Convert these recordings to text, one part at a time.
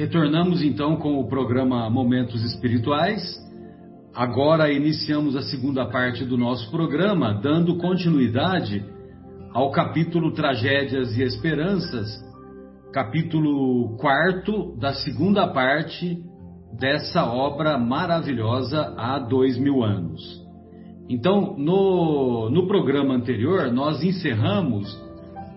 Retornamos então com o programa Momentos Espirituais. Agora iniciamos a segunda parte do nosso programa, dando continuidade ao capítulo Tragédias e Esperanças, capítulo quarto da segunda parte dessa obra maravilhosa há dois mil anos. Então, no, no programa anterior, nós encerramos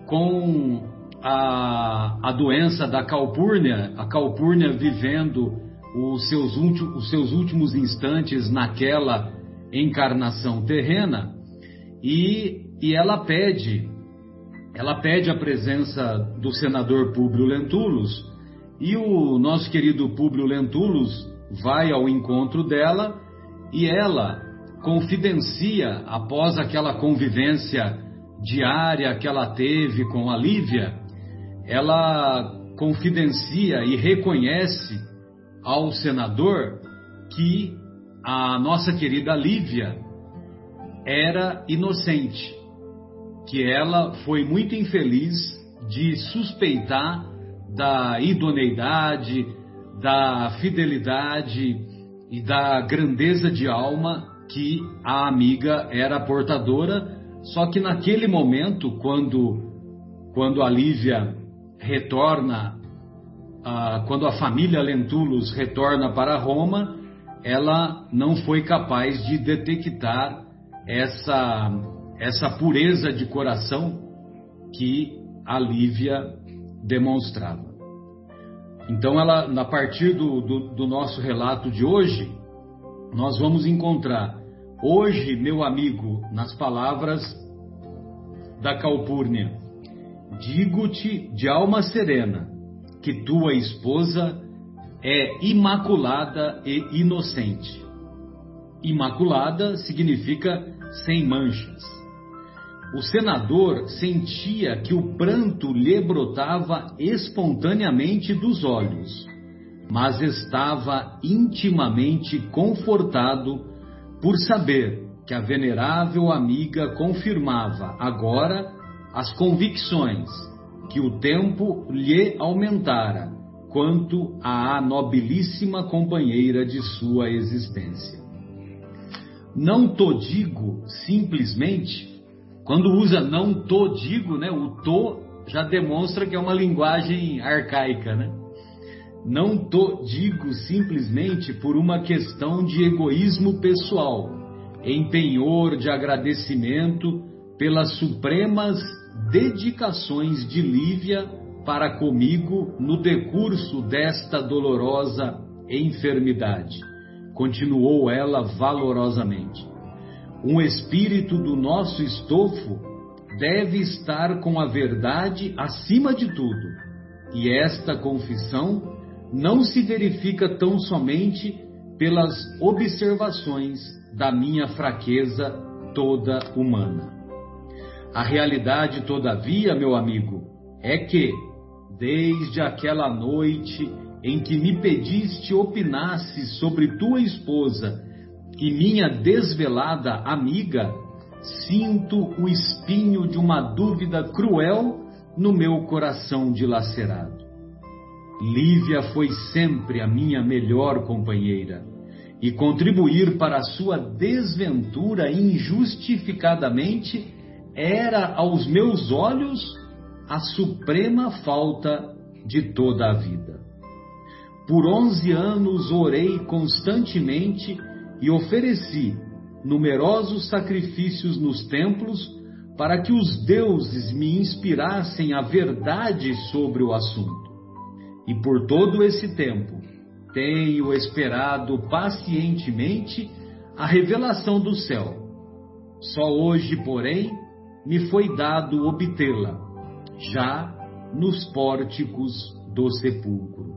com a, a doença da calpurnia, a calpurnia vivendo os seus, os seus últimos instantes naquela encarnação terrena, e, e ela pede, ela pede a presença do senador Públio Lentulus, e o nosso querido Públio Lentulus vai ao encontro dela, e ela confidencia, após aquela convivência diária que ela teve com a Lívia, ela confidencia e reconhece ao senador que a nossa querida Lívia era inocente, que ela foi muito infeliz de suspeitar da idoneidade, da fidelidade e da grandeza de alma que a amiga era portadora, só que naquele momento, quando, quando a Lívia retorna, quando a família Lentulus retorna para Roma, ela não foi capaz de detectar essa, essa pureza de coração que a Lívia demonstrava. Então, ela, a partir do, do, do nosso relato de hoje, nós vamos encontrar hoje, meu amigo, nas palavras da Calpurnia, Digo-te de alma serena que tua esposa é imaculada e inocente. Imaculada significa sem manchas. O senador sentia que o pranto lhe brotava espontaneamente dos olhos, mas estava intimamente confortado por saber que a venerável amiga confirmava agora as convicções que o tempo lhe aumentara quanto à nobilíssima companheira de sua existência. Não to digo simplesmente, quando usa não to digo, né, o to já demonstra que é uma linguagem arcaica, né? Não to digo simplesmente por uma questão de egoísmo pessoal, em penhor de agradecimento pelas supremas dedicações de Lívia para comigo no decurso desta dolorosa enfermidade. Continuou ela valorosamente. Um espírito do nosso estofo deve estar com a verdade acima de tudo, e esta confissão não se verifica tão somente pelas observações da minha fraqueza toda humana. A realidade, todavia, meu amigo, é que, desde aquela noite em que me pediste opinasse sobre tua esposa e minha desvelada amiga, sinto o espinho de uma dúvida cruel no meu coração dilacerado. Lívia foi sempre a minha melhor companheira, e contribuir para a sua desventura injustificadamente era aos meus olhos a suprema falta de toda a vida. Por onze anos orei constantemente e ofereci numerosos sacrifícios nos templos para que os deuses me inspirassem a verdade sobre o assunto. E por todo esse tempo tenho esperado pacientemente a revelação do céu. Só hoje, porém, me foi dado obtê-la, já nos pórticos do sepulcro.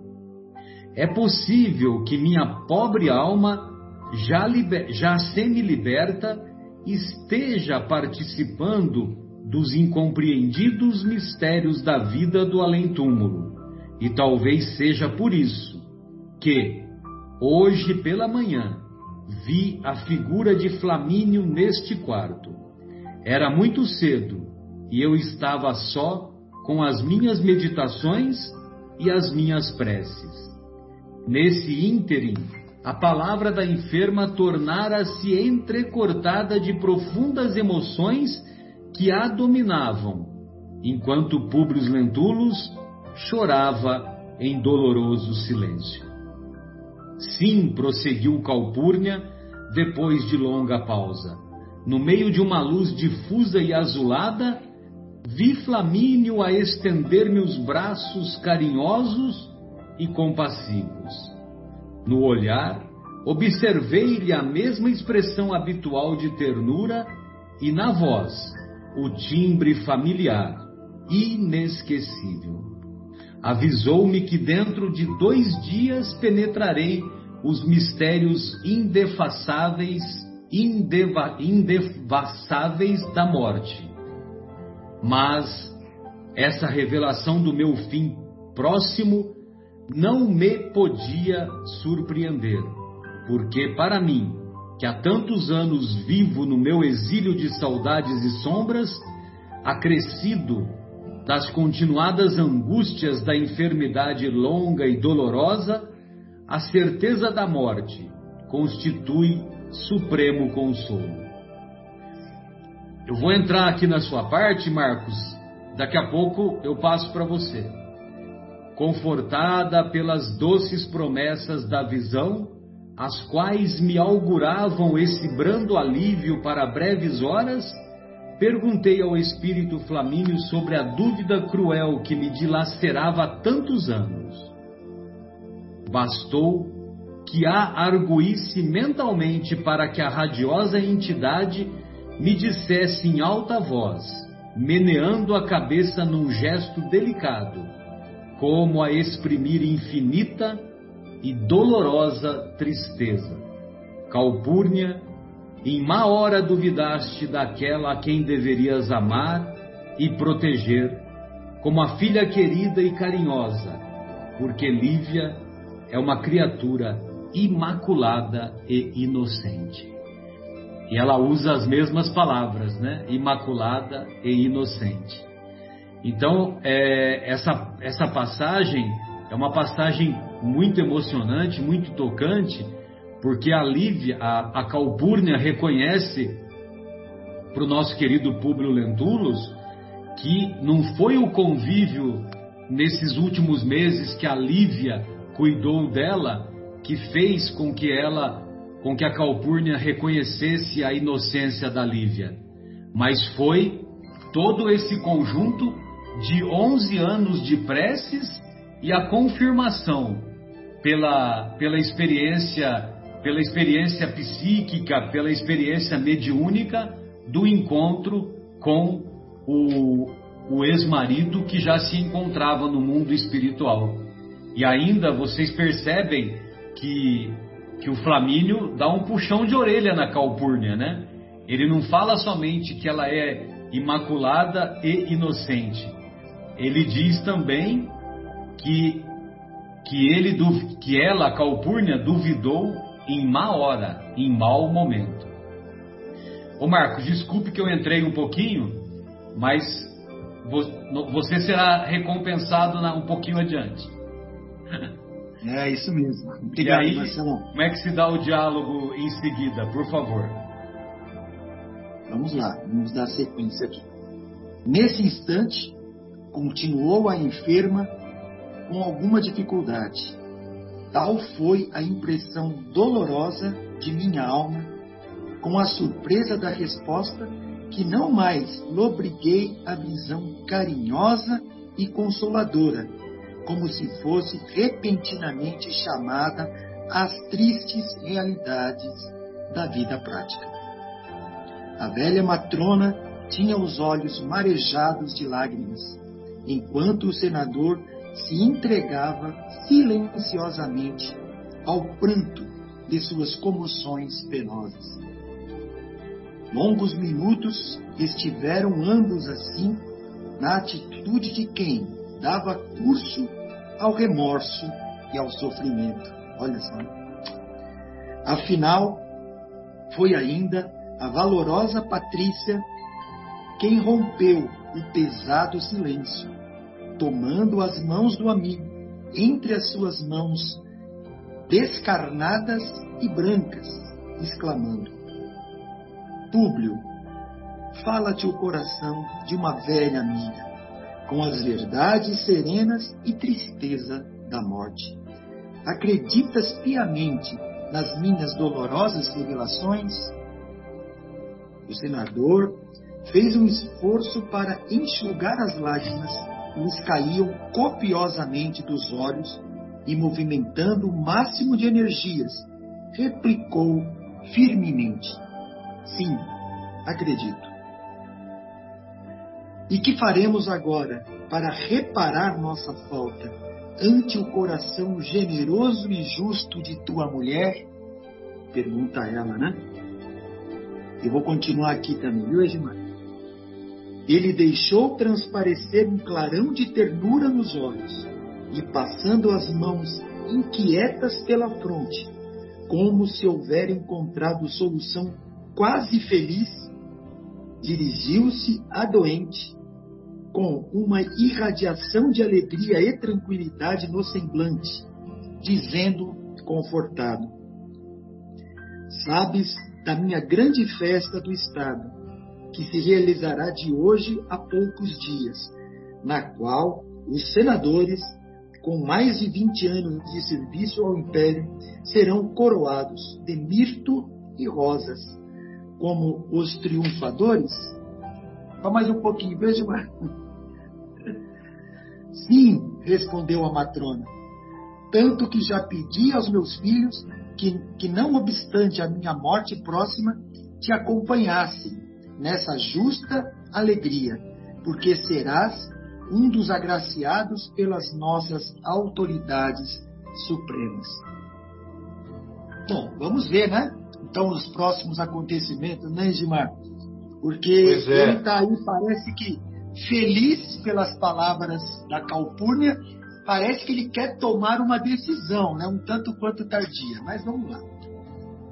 É possível que minha pobre alma, já, já semi-liberta, esteja participando dos incompreendidos mistérios da vida do além-túmulo, e talvez seja por isso que, hoje pela manhã, vi a figura de Flamínio neste quarto era muito cedo e eu estava só com as minhas meditações e as minhas preces. Nesse ínterim, a palavra da enferma tornara-se entrecortada de profundas emoções que a dominavam, enquanto Públio Lentulus chorava em doloroso silêncio. Sim, prosseguiu Calpurnia, depois de longa pausa. No meio de uma luz difusa e azulada, vi Flamínio a estender-me os braços carinhosos e compassivos. No olhar, observei-lhe a mesma expressão habitual de ternura e na voz, o timbre familiar, inesquecível. Avisou-me que dentro de dois dias penetrarei os mistérios indefaçáveis, indeva, indevassáveis da morte. Mas essa revelação do meu fim próximo não me podia surpreender, porque para mim, que há tantos anos vivo no meu exílio de saudades e sombras, acrescido das continuadas angústias da enfermidade longa e dolorosa, a certeza da morte constitui supremo consolo. Eu vou entrar aqui na sua parte, Marcos. Daqui a pouco eu passo para você confortada pelas doces promessas da visão, as quais me auguravam esse brando alívio para breves horas, perguntei ao espírito Flamínio sobre a dúvida cruel que me dilacerava há tantos anos. Bastou que a arguísse mentalmente para que a radiosa entidade me dissesse em alta voz, meneando a cabeça num gesto delicado: como a exprimir infinita e dolorosa tristeza. Calpurnia, em má hora duvidaste daquela a quem deverias amar e proteger, como a filha querida e carinhosa, porque Lívia é uma criatura imaculada e inocente. E ela usa as mesmas palavras, né? Imaculada e inocente. Então, é, essa, essa passagem é uma passagem muito emocionante, muito tocante, porque a Lívia, a, a Calpurnia reconhece para o nosso querido Públio Lentulus que não foi o convívio nesses últimos meses que a Lívia cuidou dela que fez com que ela, com que a Calpurnia reconhecesse a inocência da Lívia, mas foi todo esse conjunto de 11 anos de preces e a confirmação pela, pela experiência pela experiência psíquica, pela experiência mediúnica do encontro com o, o ex-marido que já se encontrava no mundo espiritual. E ainda vocês percebem que, que o Flamínio dá um puxão de orelha na Calpurnia, né? Ele não fala somente que ela é imaculada e inocente, ele diz também que, que, ele, que ela, Calpurnia, duvidou em má hora, em mau momento. Ô Marcos, desculpe que eu entrei um pouquinho, mas você será recompensado um pouquinho adiante. É isso mesmo. Obrigado, e aí, Marcelo. Como é que se dá o diálogo em seguida, por favor? Vamos lá, vamos dar sequência aqui. Nesse instante, continuou a enferma com alguma dificuldade. Tal foi a impressão dolorosa de minha alma, com a surpresa da resposta, que não mais lobriguei a visão carinhosa e consoladora, como se fosse repentinamente chamada às tristes realidades da vida prática. A velha matrona tinha os olhos marejados de lágrimas enquanto o senador se entregava silenciosamente ao pranto de suas comoções penosas. Longos minutos estiveram ambos assim, na atitude de quem dava curso ao remorso e ao sofrimento. Olha só. Afinal, foi ainda a valorosa Patrícia quem rompeu o pesado silêncio tomando as mãos do amigo entre as suas mãos descarnadas e brancas, exclamando: Públio, fala-te o coração de uma velha amiga, com as verdades serenas e tristeza da morte. Acreditas piamente nas minhas dolorosas revelações? O senador fez um esforço para enxugar as lágrimas que lhes caíam copiosamente dos olhos e, movimentando o máximo de energias, replicou firmemente: Sim, acredito. E que faremos agora para reparar nossa falta ante o coração generoso e justo de tua mulher? Pergunta ela, né? Eu vou continuar aqui também, viu, Edmar? Ele deixou transparecer um clarão de ternura nos olhos e, passando as mãos inquietas pela fronte, como se houver encontrado solução quase feliz, dirigiu-se à doente com uma irradiação de alegria e tranquilidade no semblante, dizendo, confortado: Sabes da minha grande festa do Estado, que se realizará de hoje a poucos dias, na qual os senadores, com mais de 20 anos de serviço ao Império, serão coroados de mirto e rosas, como os triunfadores? Só mais um pouquinho, veja mais. Sim, respondeu a matrona, tanto que já pedi aos meus filhos que, que não obstante a minha morte próxima, te acompanhassem nessa justa alegria, porque serás um dos agraciados pelas nossas autoridades supremas. Bom, vamos ver, né? Então, os próximos acontecimentos, né, Edmar? Porque é. ele está aí, parece que feliz pelas palavras da Calpurnia, parece que ele quer tomar uma decisão, né? um tanto quanto tardia. Mas vamos lá.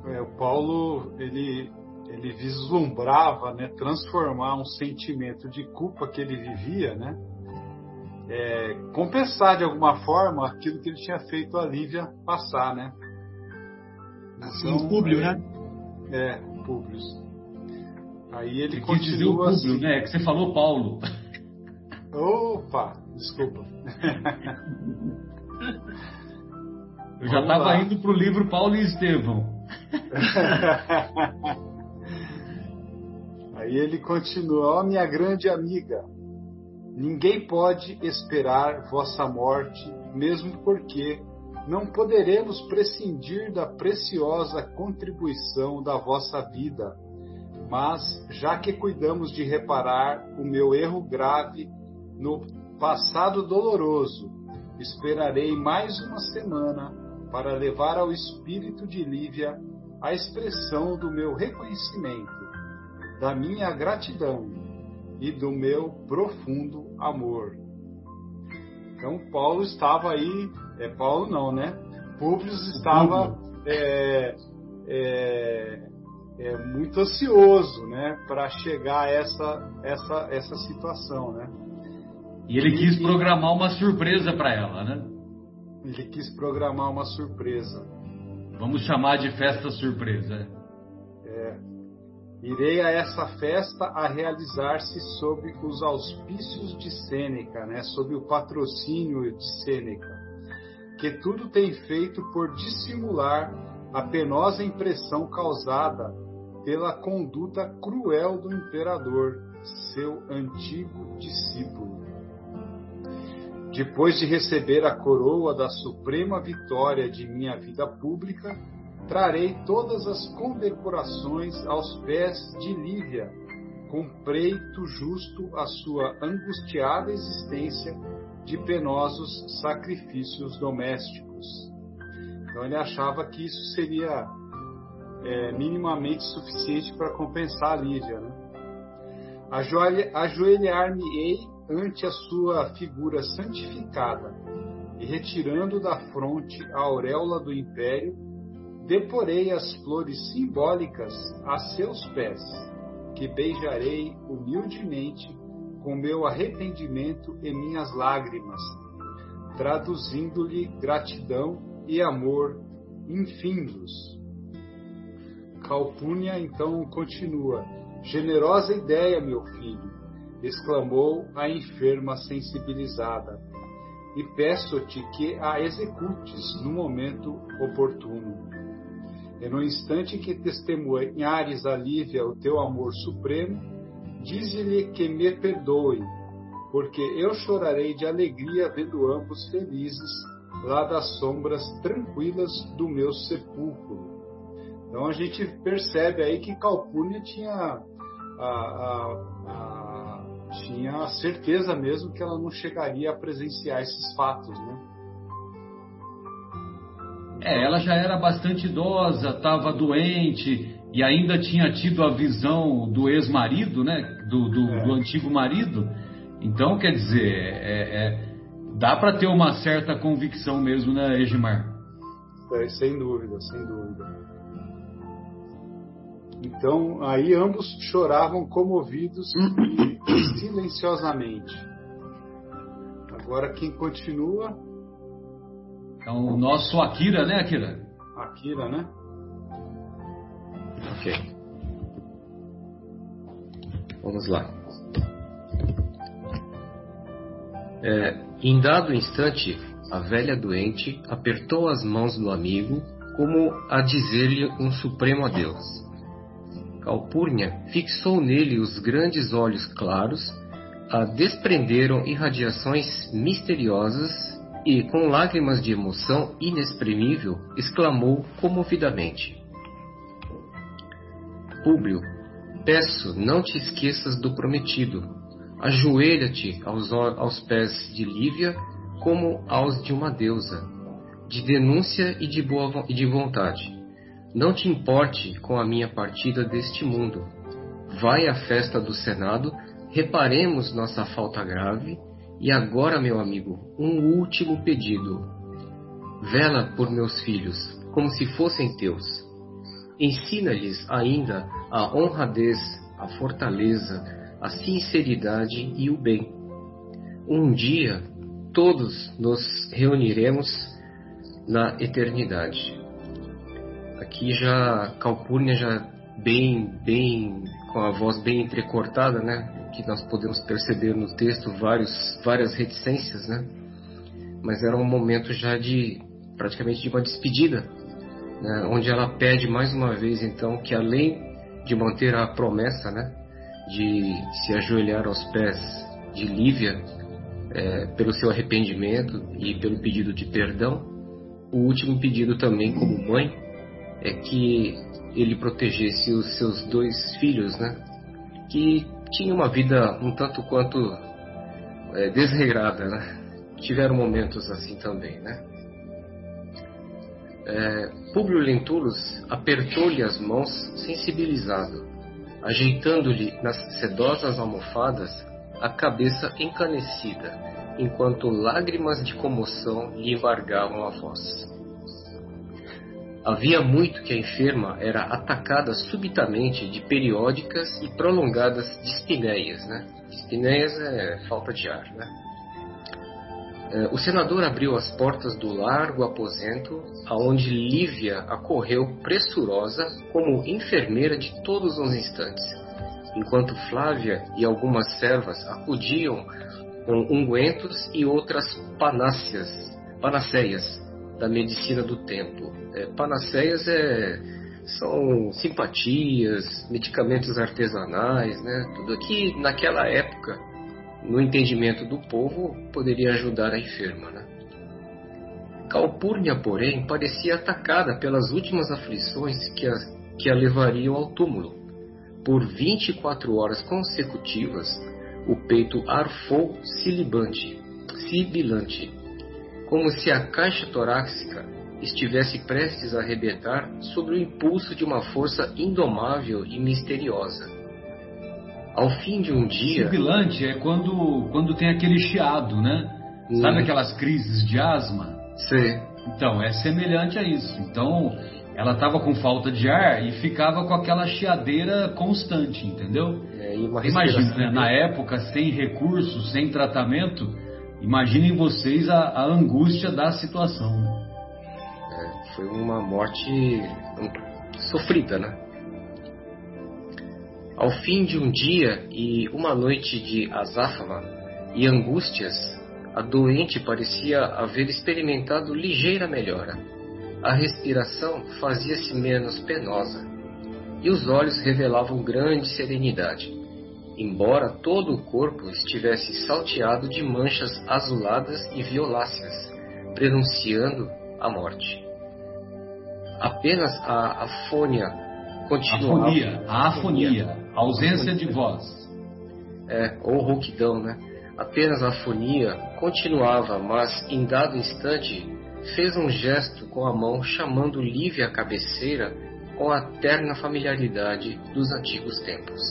É, o Paulo, ele, ele vislumbrava né, transformar um sentimento de culpa que ele vivia, né? É, compensar de alguma forma aquilo que ele tinha feito a Lívia passar, né? Então, Públio, né? É, Públio. Aí ele continua dizer o assim. né? É que você falou Paulo. Opa, desculpa. Eu já estava indo para o livro Paulo e Estevão. Aí ele continua, ó oh, minha grande amiga, ninguém pode esperar vossa morte, mesmo porque não poderemos prescindir da preciosa contribuição da vossa vida mas, já que cuidamos de reparar o meu erro grave no passado doloroso, esperarei mais uma semana para levar ao espírito de Lívia a expressão do meu reconhecimento, da minha gratidão e do meu profundo amor. Então, Paulo estava aí, é Paulo não, né? Públio estava é, é, é, muito ansioso, né, para chegar a essa essa essa situação, né? E ele quis programar uma surpresa para ela, né? Ele quis programar uma surpresa. Vamos chamar de festa surpresa. É. Irei a essa festa a realizar-se sob os auspícios de Sêneca, né? Sob o patrocínio de Sêneca, que tudo tem feito por dissimular a penosa impressão causada pela conduta cruel do imperador, seu antigo discípulo. Depois de receber a coroa da suprema vitória de minha vida pública, trarei todas as condecorações aos pés de Lívia, com preito justo à sua angustiada existência de penosos sacrifícios domésticos. Então ele achava que isso seria é, minimamente suficiente para compensar a Lídia. Né? Ajoelhar-me-ei ante a sua figura santificada e, retirando da fronte a auréola do império, deporei as flores simbólicas a seus pés, que beijarei humildemente com meu arrependimento e minhas lágrimas, traduzindo-lhe gratidão e amor infindos. Calpurnia então continua: Generosa ideia, meu filho, exclamou a enferma sensibilizada, e peço-te que a executes no momento oportuno. E no instante que testemunhares a Lívia o teu amor supremo, dize-lhe que me perdoe, porque eu chorarei de alegria vendo ambos felizes lá das sombras tranquilas do meu sepulcro. Então a gente percebe aí que Calpurnia tinha a, a, a, tinha a certeza mesmo que ela não chegaria a presenciar esses fatos, né? É, ela já era bastante idosa, estava doente e ainda tinha tido a visão do ex-marido, né? Do, do, é. do, antigo marido. Então, quer dizer, é, é, dá para ter uma certa convicção mesmo, né, Egimar? É, sem dúvida, sem dúvida. Então, aí ambos choravam comovidos e silenciosamente. Agora quem continua é o nosso Akira, né, Akira? Akira, né? Ok. Vamos lá. É, em dado instante, a velha doente apertou as mãos do amigo como a dizer-lhe um supremo adeus. Calpurnia fixou nele os grandes olhos claros, a desprenderam irradiações misteriosas e, com lágrimas de emoção inexprimível, exclamou comovidamente: Públio, peço, não te esqueças do prometido. Ajoelha-te aos, aos pés de Lívia como aos de uma deusa, de denúncia e de, boa, e de vontade. Não te importe com a minha partida deste mundo. Vai à festa do Senado, reparemos nossa falta grave e agora, meu amigo, um último pedido. Vela por meus filhos, como se fossem teus. Ensina-lhes ainda a honradez, a fortaleza, a sinceridade e o bem. Um dia, todos nos reuniremos na eternidade. Aqui já Calpurnia já bem, bem com a voz bem entrecortada, né? que nós podemos perceber no texto vários, várias reticências, né? Mas era um momento já de praticamente de uma despedida, né? onde ela pede mais uma vez então que além de manter a promessa, né, de se ajoelhar aos pés de Lívia é, pelo seu arrependimento e pelo pedido de perdão, o último pedido também como mãe é que ele protegesse os seus dois filhos, né, que tinha uma vida um tanto quanto é, desregrada, né? Tiveram momentos assim também, né? É, Públio Lentulus apertou-lhe as mãos sensibilizado, ajeitando-lhe nas sedosas almofadas a cabeça encanecida, enquanto lágrimas de comoção lhe embargavam a voz. Havia muito que a enferma era atacada subitamente de periódicas e prolongadas dispneias, né? Dispneias é falta de ar, né? É, o senador abriu as portas do largo aposento, aonde Lívia acorreu pressurosa como enfermeira de todos os instantes, enquanto Flávia e algumas servas acudiam com ungüentos e outras panáceas, panaceias da medicina do tempo. É, panaceias é, são simpatias, medicamentos artesanais, né? tudo que naquela época, no entendimento do povo, poderia ajudar a enferma. Né? Calpurnia, porém, parecia atacada pelas últimas aflições que a, que a levariam ao túmulo. Por 24 horas consecutivas, o peito arfou sibilante como se a caixa torácica estivesse prestes a arrebentar sob o impulso de uma força indomável e misteriosa. Ao fim de um dia. Sibilante é quando, quando tem aquele chiado, né? Hum. Sabe aquelas crises de asma? Sim. Então, é semelhante a isso. Então, ela estava com falta de ar e ficava com aquela chiadeira constante, entendeu? É, Imagina, né? na época, sem recursos, sem tratamento, Imaginem vocês a, a angústia da situação. É, Foi uma morte sofrida, né? Ao fim de um dia e uma noite de azáfama e angústias, a doente parecia haver experimentado ligeira melhora. A respiração fazia-se menos penosa e os olhos revelavam grande serenidade, embora todo o corpo estivesse salteado de manchas azuladas e violáceas, prenunciando a morte. Apenas a afônia continuava. Afonia, a afonia, a ausência de voz. É, ou rouquidão, né? Apenas a afonia continuava, mas em dado instante fez um gesto com a mão chamando Lívia à cabeceira com a terna familiaridade dos antigos tempos.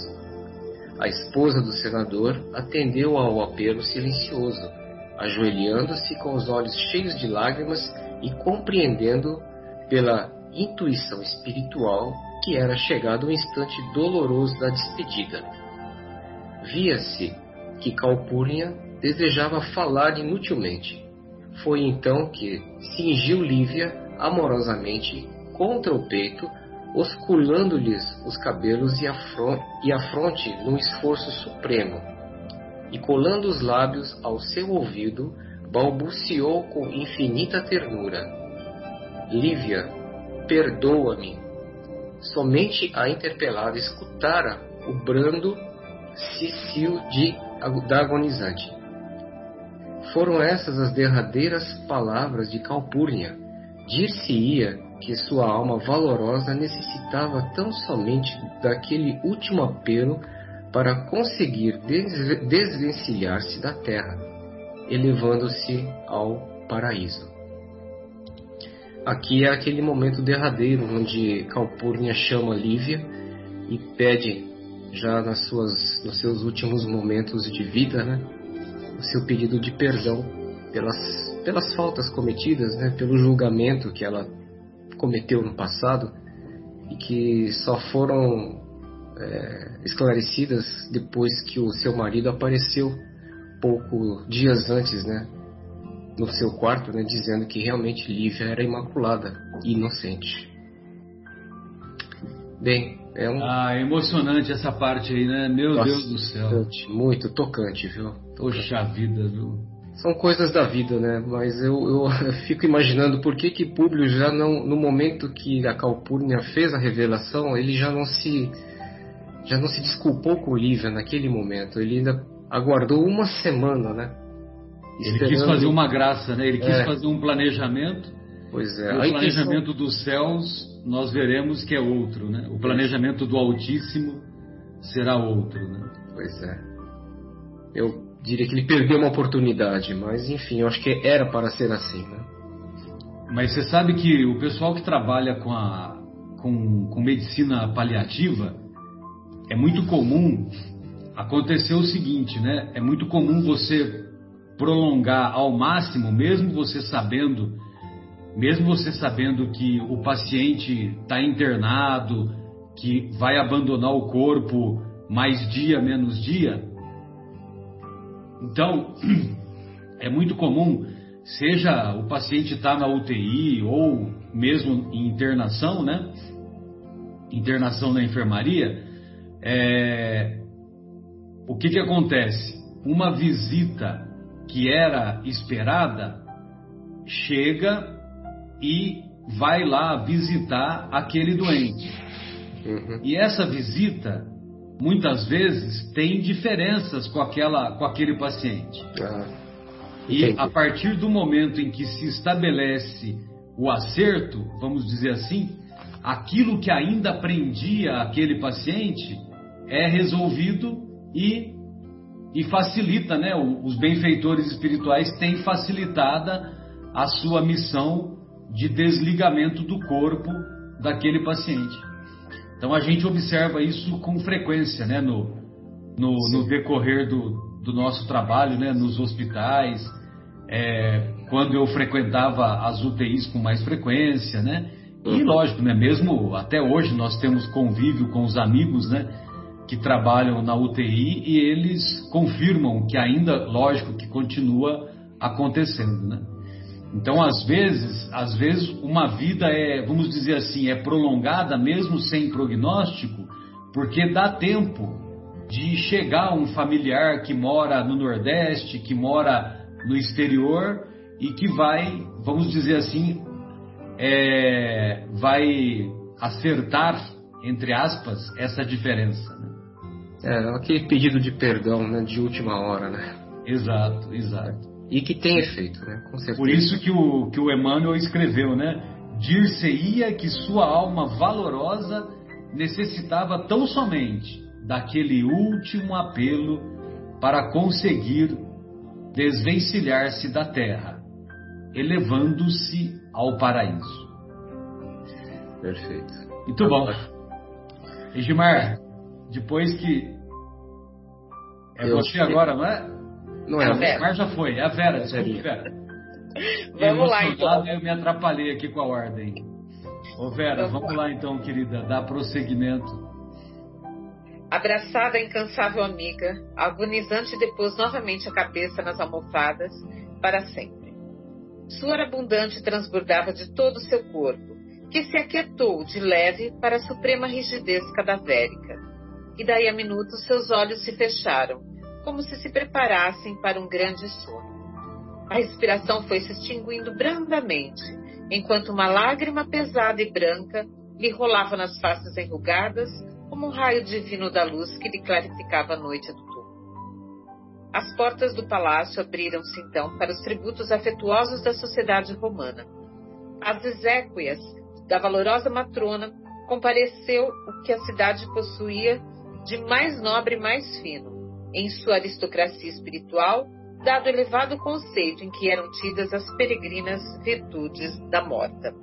A esposa do senador atendeu ao apelo silencioso, ajoelhando-se com os olhos cheios de lágrimas e compreendendo pela intuição espiritual que era chegado o instante doloroso da despedida. Via-se que Calpurnia desejava falar inutilmente. Foi então que cingiu Lívia amorosamente contra o peito, osculando-lhes os cabelos e a, e a fronte num esforço supremo, e colando os lábios ao seu ouvido, balbuciou com infinita ternura: Lívia, perdoa-me. Somente a interpelada escutara o brando cicio de, da agonizante. Foram essas as derradeiras palavras de Calpurnia. Dir-se-ia que sua alma valorosa necessitava tão somente daquele último apelo para conseguir desvencilhar-se da terra, elevando-se ao paraíso. Aqui é aquele momento derradeiro onde Calpurnia chama Lívia e pede, já nas suas, nos seus últimos momentos de vida, né, o seu pedido de perdão pelas, pelas faltas cometidas, né, pelo julgamento que ela cometeu no passado e que só foram é, esclarecidas depois que o seu marido apareceu pouco dias antes, né, no seu quarto, né, dizendo que realmente Lívia era imaculada e inocente. Bem, é um. Ah, emocionante essa parte aí, né? Meu Nossa, Deus do céu. Tocante, muito tocante, viu? Poxa vida, viu? São coisas da vida, né? Mas eu, eu fico imaginando por que que Públio já não, no momento que a Calpurnia fez a revelação, ele já não se já não se desculpou com Lívia naquele momento. Ele ainda aguardou uma semana, né? Ele quis fazer uma graça, né? Ele quis É. fazer um planejamento. Pois é. o A intenção- planejamento dos céus, nós veremos que é outro, né? O planejamento do Altíssimo será outro, né? Pois é. Eu diria que ele perdeu uma oportunidade, mas enfim, eu acho que era para ser assim, né? Mas você sabe que o pessoal que trabalha com, a, com, com medicina paliativa é muito comum acontecer o seguinte, né? É muito comum você prolongar ao máximo, mesmo você sabendo, mesmo você sabendo que o paciente está internado, que vai abandonar o corpo mais dia menos dia. Então, é muito comum, seja o paciente estar na UTI ou mesmo em internação, né? Internação na enfermaria, é, o que que acontece? Uma visita que era esperada chega e vai lá visitar aquele doente. Uhum. E essa visita muitas vezes tem diferenças com aquela com aquele paciente. Ah, E a partir do momento em que se estabelece o acerto, vamos dizer assim, aquilo que ainda prendia aquele paciente é resolvido e, e facilita, né? Os benfeitores espirituais têm facilitada a sua missão de desligamento do corpo daquele paciente. Então a gente observa isso com frequência, né? No, no, no decorrer do, do nosso trabalho, né? Nos hospitais, é, quando eu frequentava as UTIs com mais frequência, né? E lógico, né? Mesmo até hoje nós temos convívio com os amigos, né? Que trabalham na UTI e eles confirmam que ainda, lógico, que continua acontecendo, né? Então, às vezes, às vezes uma vida é, vamos dizer assim, é prolongada mesmo sem prognóstico, porque dá tempo de chegar um familiar que mora no Nordeste, que mora no exterior e que vai, vamos dizer assim, é, vai acertar, entre aspas, essa diferença. Né? É, aquele pedido de perdão né, de última hora, né? Exato, exato. E que tem efeito, né? Com certeza. Por isso que o, que o Emmanuel escreveu, né? Dir-se-ia que sua alma valorosa necessitava tão somente daquele último apelo para conseguir desvencilhar-se da terra, elevando-se ao paraíso. Perfeito. Muito bom. Edmar, depois que. É Eu você agora, não é? Não é É a Vera. Edmar já foi, é a Vera, Verinha. Vera. Vamos lá, então. Eu me atrapalhei aqui com a ordem. Ô Vera, Vamos vamos lá então, querida, dar prosseguimento. Abraçada a incansável amiga, a agonizante depôs novamente a cabeça nas almofadas para sempre. Suor abundante transbordava de todo o seu corpo, que se aquietou de leve para a suprema rigidez cadavérica. E daí a minutos seus olhos se fecharam, como se se preparassem para um grande sono. A respiração foi se extinguindo brandamente, enquanto uma lágrima pesada e branca lhe rolava nas faces enrugadas como um raio divino da luz que lhe clarificava a noite do túmulo. As portas do palácio abriram-se então para os tributos afetuosos da sociedade romana. Às exéquias da valorosa matrona compareceu o que a cidade possuía de mais nobre e mais fino, em sua aristocracia espiritual, dado o elevado conceito em que eram tidas as peregrinas virtudes da morta.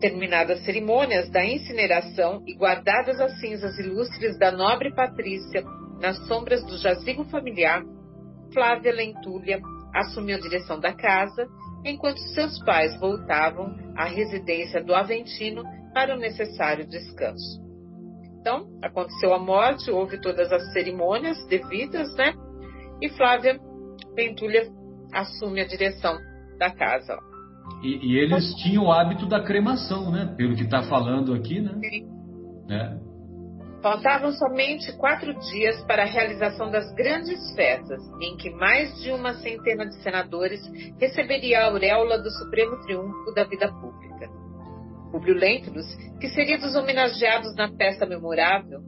Terminadas as cerimônias da incineração e guardadas as cinzas ilustres da nobre Patrícia nas sombras do jazigo familiar, Flávia Lentúlia assumiu a direção da casa, enquanto seus pais voltavam à residência do Aventino para o necessário descanso. Então, aconteceu a morte, houve todas as cerimônias devidas, né? E Flávia Lentúlia assume a direção da casa. E, e eles tinham o hábito da cremação, né? Pelo que está falando aqui, né? Sim. É. Faltavam somente quatro dias para a realização das grandes festas, em que mais de uma centena de senadores receberia a auréola do supremo triunfo da vida pública. Publio Lentulus, que seria dos homenageados na festa memorável,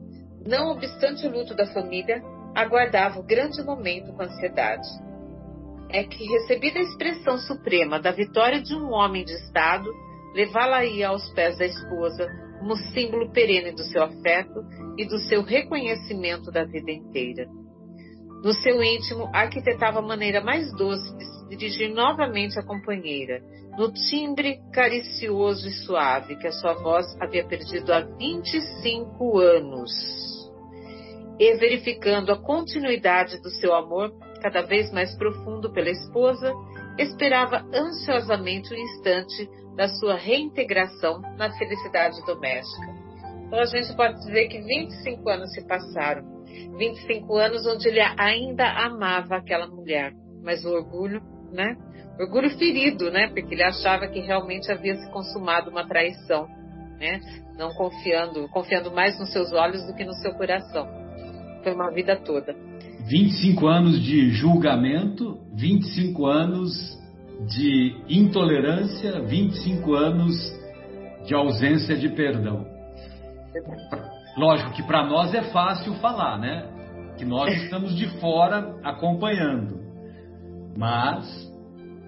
não obstante o luto da família, aguardava o grande momento com ansiedade. É que, recebida a expressão suprema da vitória de um homem de Estado, levá-la-ia aos pés da esposa como símbolo perene do seu afeto e do seu reconhecimento da vida inteira. No seu íntimo, arquitetava a maneira mais doce de dirigir novamente à companheira, no timbre caricioso e suave que a sua voz havia perdido há 25 anos. E verificando a continuidade do seu amor, cada vez mais profundo pela esposa, esperava ansiosamente o instante da sua reintegração na felicidade doméstica. Então a gente pode dizer que 25 anos se passaram. 25 anos onde ele ainda amava aquela mulher, mas o orgulho, né? Orgulho ferido, né? Porque ele achava que realmente havia se consumado uma traição, né? Não confiando, confiando mais nos seus olhos do que no seu coração. Foi uma vida toda. 25 anos de julgamento, 25 anos de intolerância, 25 anos de ausência de perdão. Lógico que para nós é fácil falar, né? Que nós estamos de fora acompanhando. Mas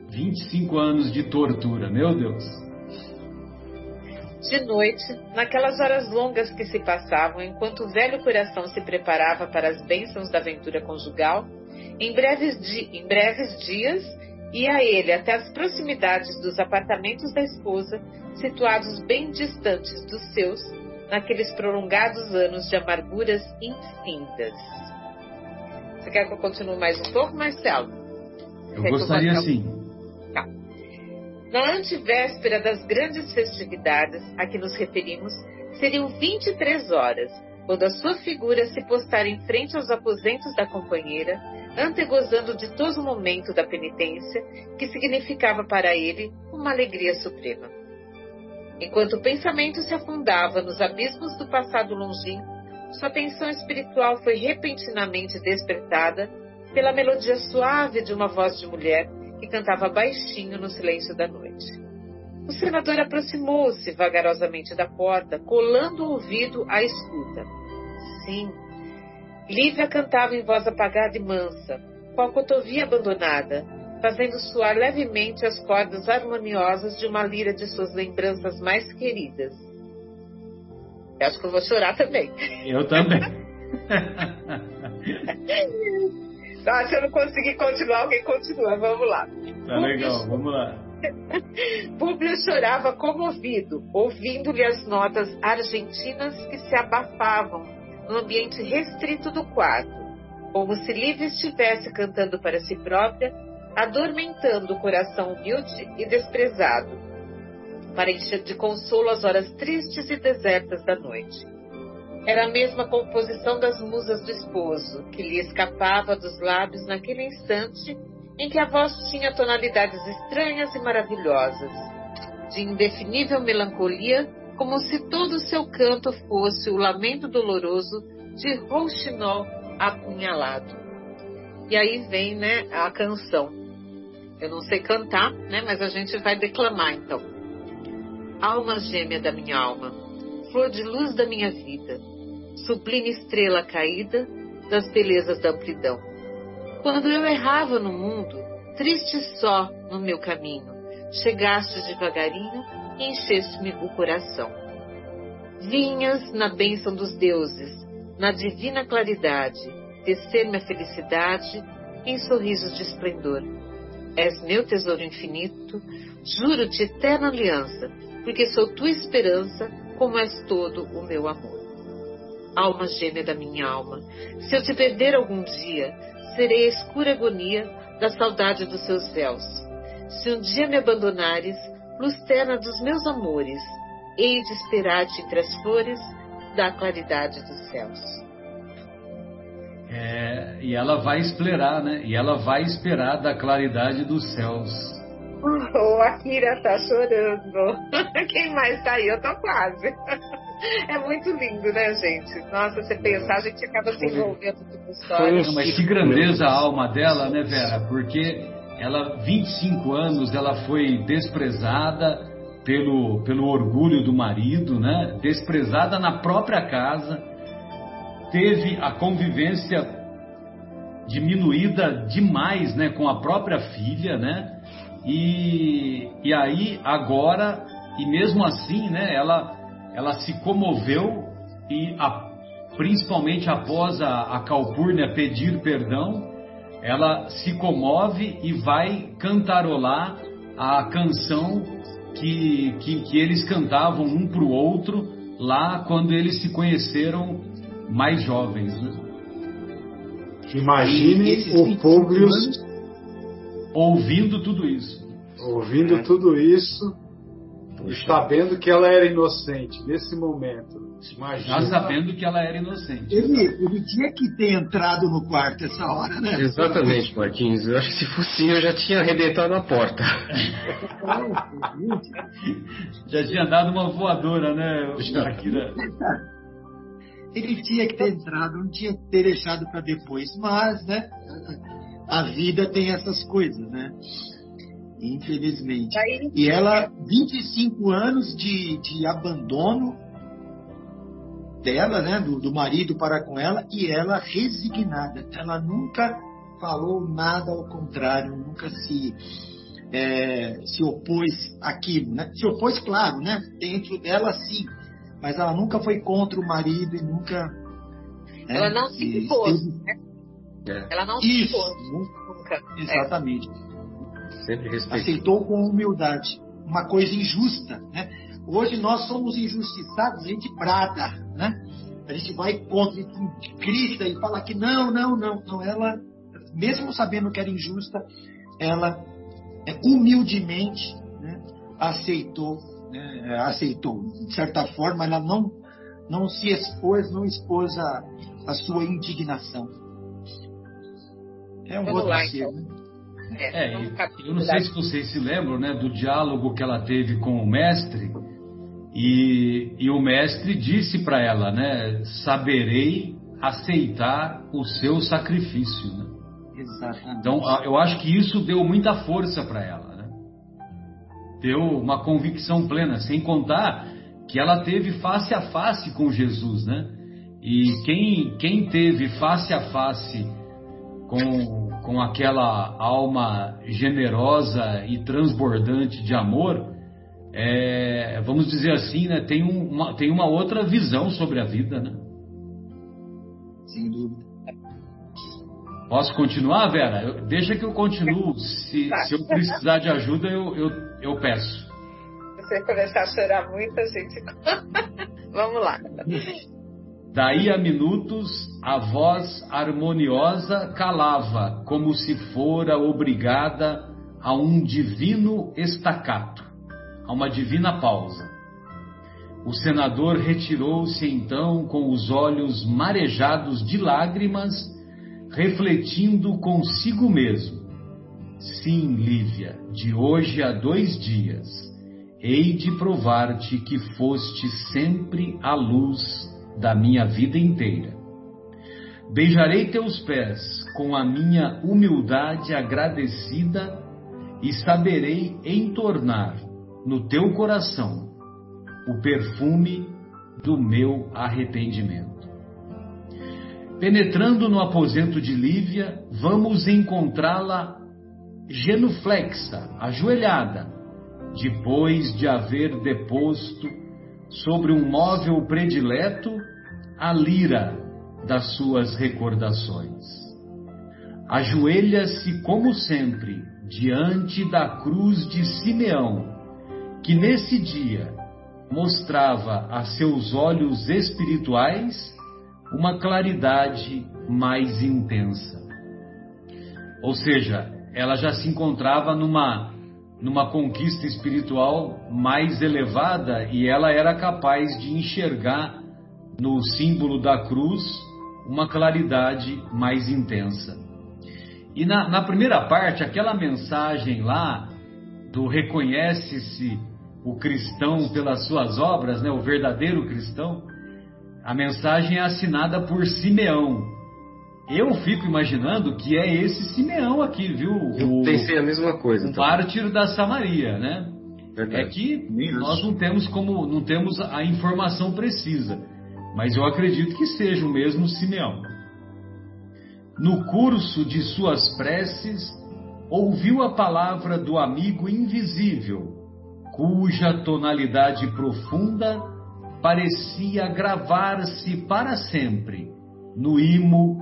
25 anos de tortura, meu Deus. De noite, naquelas horas longas que se passavam enquanto o velho coração se preparava para as bênçãos da aventura conjugal, em breves, em breves dias ia ele até as proximidades dos apartamentos da esposa, situados bem distantes dos seus, naqueles prolongados anos de amarguras infindas. Você quer que eu continue mais um pouco, Marcelo? Eu gostaria sim. Na antevéspera das grandes festividades a que nos referimos, seriam 23 horas, quando a sua figura se postar em frente aos aposentos da companheira, antegozando o ditoso momento da penitência, que significava para ele uma alegria suprema. Enquanto o pensamento se afundava nos abismos do passado longínquo, sua atenção espiritual foi repentinamente despertada pela melodia suave de uma voz de mulher que cantava baixinho no silêncio da noite. O senador aproximou-se vagarosamente da porta, colando o ouvido à escuta. Sim, Lívia cantava em voz apagada e mansa, com a cotovia abandonada, fazendo soar levemente as cordas harmoniosas de uma lira de suas lembranças mais queridas. Eu acho que eu vou chorar também. Eu também. ah, se eu não conseguir continuar, alguém continua. Vamos lá. Tá legal, vamos lá. Públio chorava comovido, ouvindo-lhe as notas argentinas que se abafavam no ambiente restrito do quarto, como se Lívia estivesse cantando para si própria, adormentando o coração humilde e desprezado, para encher de consolo as horas tristes e desertas da noite. Era a mesma composição das musas do esposo, que lhe escapava dos lábios naquele instante em que a voz tinha tonalidades estranhas e maravilhosas, de indefinível melancolia, como se todo o seu canto fosse o lamento doloroso de Rouxinol apunhalado. E aí vem, né, a canção. Eu não sei cantar, né, mas a gente vai declamar então. Alma gêmea da minha alma, flor de luz da minha vida, sublime estrela caída das belezas da amplidão. Quando eu errava no mundo, triste só no meu caminho, chegaste devagarinho e encheste-me o coração. Vinhas na bênção dos deuses, na divina claridade, tecer-me a felicidade em sorrisos de esplendor. És meu tesouro infinito, juro-te eterna aliança, porque sou tua esperança, como és todo o meu amor. Alma gêmea da minha alma, se eu te perder algum dia, serei a escura agonia da saudade dos seus véus. Se um dia me abandonares, luz terna dos meus amores, hei de esperar-te entre as flores da claridade dos céus. É, e ela vai esperar, né? E ela vai esperar da claridade dos céus. Oh, a Kira tá chorando. Quem mais tá aí? Eu tô quase. É muito lindo, né, gente? Nossa, você pensar, a gente acaba se envolvendo com história. Mas que grandeza a alma dela, né, Vera? Porque ela, 25 anos, ela foi desprezada pelo, pelo orgulho do marido, né? Desprezada na própria casa, teve a convivência diminuída demais, né, com a própria filha, né? E, e aí agora, e mesmo assim, né, ela, ela se comoveu e a, principalmente após a, a Calpurnia pedir perdão, ela se comove e vai cantarolar a canção que, que, que eles cantavam um para o outro lá quando eles se conheceram mais jovens. Né? Imagine o Públio ouvindo tudo isso. Ouvindo é. tudo isso e sabendo que ela era inocente nesse momento. Imagina. Já sabendo que ela era inocente. Ele, ele tinha que ter entrado no quarto essa hora, né? Exatamente, Marquinhos. Eu acho que se fosse eu já tinha arrebentado a porta. já tinha dado uma voadora, né, Shakira? Ele tinha que ter entrado, não tinha que ter deixado para depois. Mas, né? A vida tem essas coisas, né? Infelizmente. E ela, 25 anos de, de abandono dela, né, do, do marido para com ela, e ela resignada. Ela nunca falou nada ao contrário, nunca se é, se opôs àquilo, né? Se opôs, claro, né? Dentro dela, sim, mas ela nunca foi contra o marido e nunca. Né? Ela não se impôs. Né? É. Ela não se impôs. Nunca. É. É. Aceitou com humildade. Uma coisa injusta, né? Hoje nós somos injustiçados, a gente brada, né? A gente vai contra, grita e fala que não, não, não, não. Ela, mesmo sabendo que era injusta, ela é, humildemente né, aceitou, né, aceitou. De certa forma, ela não, não se expôs, não expôs a, a sua indignação. É um Vamos outro lá, ser, então. É, É, e- capítulo eu não sei se vocês se lembram, né, do diálogo que ela teve com o mestre e, e o mestre disse para ela, né, saberei aceitar o seu sacrifício. Né? Exatamente. Então, eu acho que isso deu muita força para ela, né? Deu uma convicção plena, sem contar que ela teve face a face com Jesus, né? E quem, quem teve face a face com, com aquela alma generosa e transbordante de amor, é, vamos dizer assim, né? Tem, um- uma, tem uma outra visão sobre a vida, né? Sem dúvida. Posso continuar, Vera? Eu- deixa que eu continuo. Se, se eu precisar de ajuda, eu, eu, eu peço. Se você começar a chorar muito, a gente. Vamos lá. Daí a minutos, a voz harmoniosa calava, como se fora obrigada a um divino estacato, a uma divina pausa. O senador retirou-se então com os olhos marejados de lágrimas, refletindo consigo mesmo. Sim, Lívia, de hoje a dois dias, hei de provar-te que foste sempre a luz da minha vida inteira. Beijarei teus pés com a minha humildade agradecida e saberei entornar no teu coração o perfume do meu arrependimento. Penetrando no aposento de Lívia, vamos encontrá-la genuflexa, ajoelhada, depois de haver deposto sobre um móvel predileto a lira das suas recordações. Ajoelha-se, como sempre, diante da cruz de Simeão, que nesse dia mostrava a seus olhos espirituais uma claridade mais intensa. Ou seja, ela já se encontrava numa numa conquista espiritual mais elevada e ela era capaz de enxergar no símbolo da cruz uma claridade mais intensa. E na, na primeira parte, aquela mensagem lá do reconhece-se o cristão pelas suas obras, né, o verdadeiro cristão, a mensagem é assinada por Simeão. Eu fico imaginando que é esse Simeão aqui, viu? Eu O- pensei a mesma coisa. o também. mártir da Samaria, né? Verdade. É que Isso. nós não temos como não temos a informação precisa, mas eu acredito que seja o mesmo Simeão. No curso de suas preces, ouviu a palavra do amigo invisível, cuja tonalidade profunda parecia gravar-se para sempre no imo,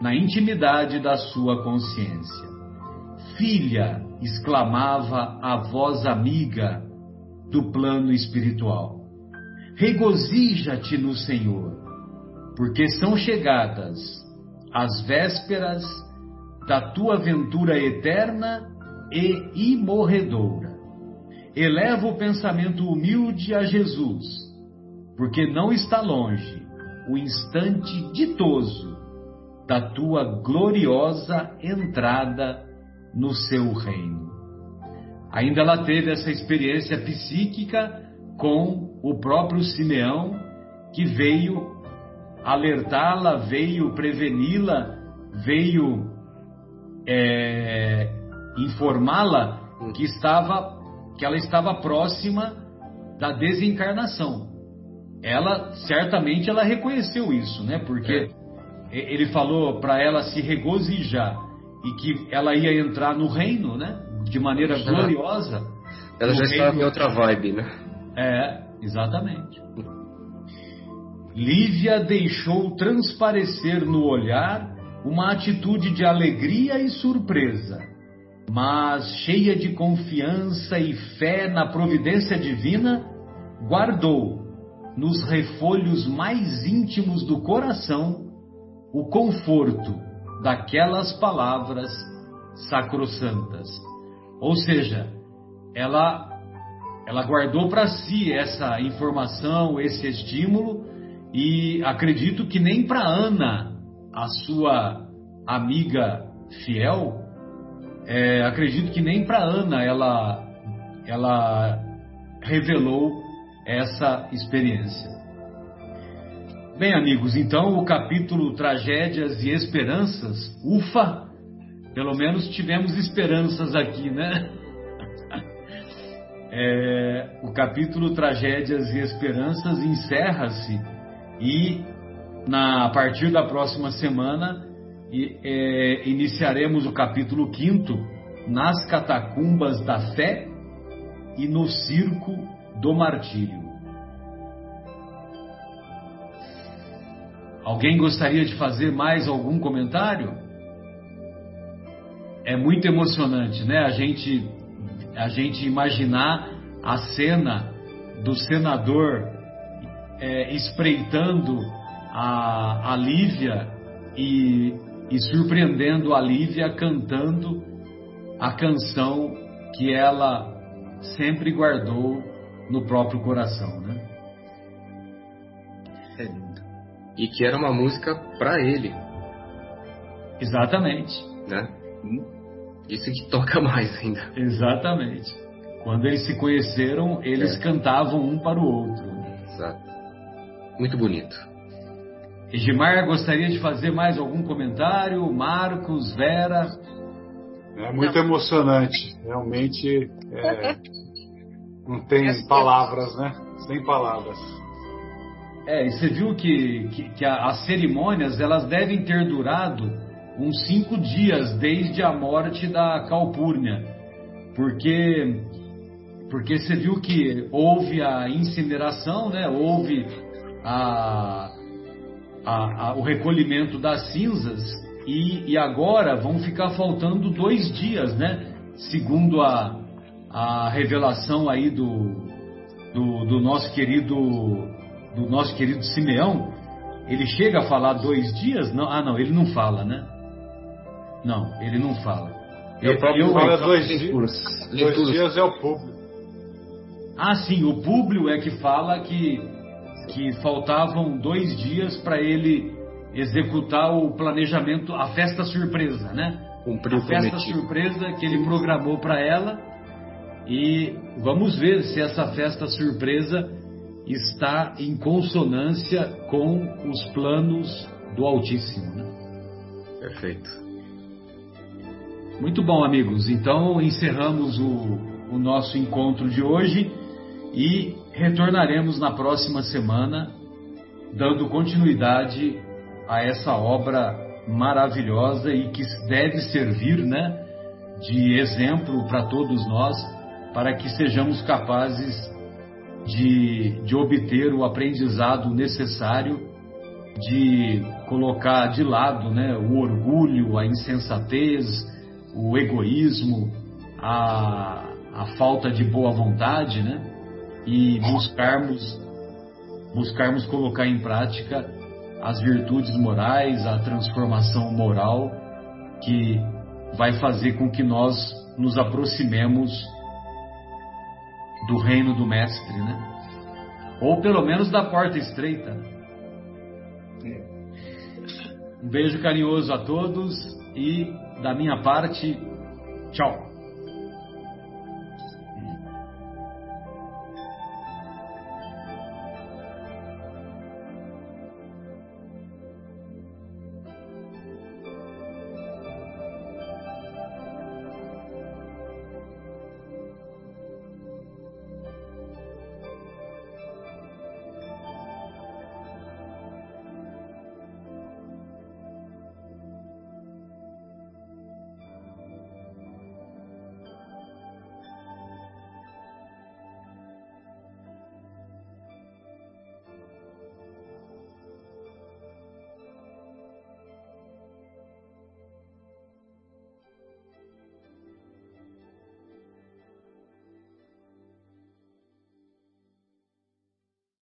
na intimidade da sua consciência. Filha, exclamava a voz amiga do plano espiritual, regozija-te no Senhor, porque são chegadas as vésperas da tua ventura eterna e imorredoura. Eleva o pensamento humilde a Jesus, porque não está longe o instante ditoso da tua gloriosa entrada no seu reino. Ainda ela teve essa experiência psíquica com o próprio Simeão, que veio alertá-la, veio preveni-la, veio é, informá-la que estava que ela estava próxima da desencarnação. Ela certamente ela reconheceu isso, né? Porque e- ele falou para ela se regozijar e que ela ia entrar no reino, né? De maneira Já. gloriosa. Ela já estava reino- em outra vibe, né? é, exatamente. Lívia deixou transparecer no olhar uma atitude de alegria e surpresa, mas cheia de confiança e fé na providência divina, guardou nos refolhos mais íntimos do coração o conforto daquelas palavras sacrossantas. Ou seja, ela ela guardou para si essa informação, esse estímulo e acredito que nem para Ana, a sua amiga fiel, é, acredito que nem para Ana ela, ela revelou essa experiência. Bem, amigos, então o capítulo Tragédias e Esperanças, ufa, pelo menos tivemos esperanças aqui, né? É, o capítulo Tragédias e Esperanças encerra-se e na a partir da próxima semana e, é, iniciaremos o capítulo 5 nas catacumbas da fé e no circo do martírio. Alguém gostaria de fazer mais algum comentário? É muito emocionante, né? A gente, a gente imaginar a cena do senador é, espreitando a, a Lívia e, e surpreendendo a Lívia cantando a canção que ela sempre guardou no próprio coração, né? É. E que era uma música para ele. Exatamente. Né? Isso que toca mais ainda. Exatamente. Quando eles se conheceram, eles é. cantavam um para o outro. Exato. Muito bonito. Egimar gostaria de fazer mais algum comentário? Marcos, Vera? É muito emocionante. Realmente é, não tem palavras, né? Sem palavras. É, e você viu que, que, que as cerimônias elas devem ter durado uns cinco dias desde a morte da Calpurnia, porque porque você viu que houve a incineração, né? Houve a, a, a, o recolhimento das cinzas e, e, agora vão ficar faltando dois dias, né? Segundo a, a revelação aí do, do, do nosso querido do nosso querido Simeão, ele chega a falar dois dias? Não, ah, não, ele não fala, né? Não, ele não fala. Eu, eu fala dois dias. Dois dias é o público. Ah, sim, o Públio é que fala que, que faltavam dois dias para ele executar o planejamento, a festa surpresa, né? Cumpriu a festa surpresa que ele programou para ela. E vamos ver se essa festa surpresa está em consonância com os planos do Altíssimo. Né? Perfeito. Muito bom, amigos. Então encerramos o, o nosso encontro de hoje e retornaremos na próxima semana, dando continuidade a essa obra maravilhosa e que deve servir, né, de exemplo para todos nós, para que sejamos capazes de, de obter o aprendizado necessário, de colocar de lado, né, o orgulho, a insensatez, o egoísmo, a, a falta de boa vontade, né? e buscarmos buscarmos colocar em prática as virtudes morais, a transformação moral que vai fazer com que nós nos aproximemos do reino do mestre, né? Ou pelo menos da porta estreita. Um beijo carinhoso a todos e da minha parte, tchau.